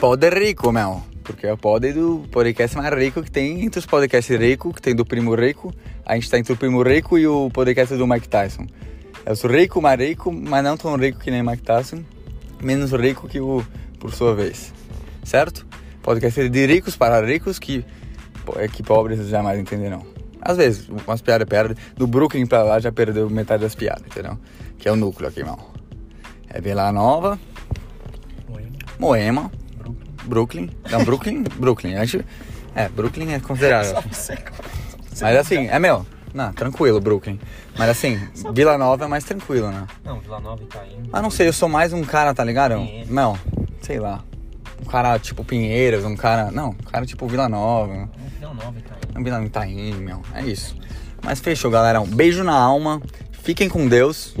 Pod rico, meu. Porque é o pod do podcast mais rico que tem entre os podcasts ricos, que tem do Primo Rico. A gente tá entre o Primo Rico e o podcast do Mike Tyson. Eu sou rico, mais rico, mas não tão rico que nem Mike Tyson. Menos rico que o, por sua vez. Certo? Podcast de ricos para ricos que, é que pobres jamais entenderão. Às vezes, umas piadas piadas. Do Brooklyn pra lá já perdeu metade das piadas, entendeu? Que é o núcleo aqui, irmão. É Vila Nova, Moema, Brooklyn. Não, Brooklyn, Brooklyn. A gente, é, Brooklyn é considerável. Mas assim, é meu. Não, tranquilo, Brooklyn. Mas assim, Vila Nova é mais tranquilo, né? Não, Vila Nova e Itaim. Ah, não sei, eu sou mais um cara, tá ligado? Pinheiros. Não, sei lá. Um cara tipo Pinheiros, um cara. Não, um cara tipo Vila Nova. Vila Nova e Itaim. Vila Itaim, meu. É isso. Mas fechou, galera. Um beijo na alma. Fiquem com Deus.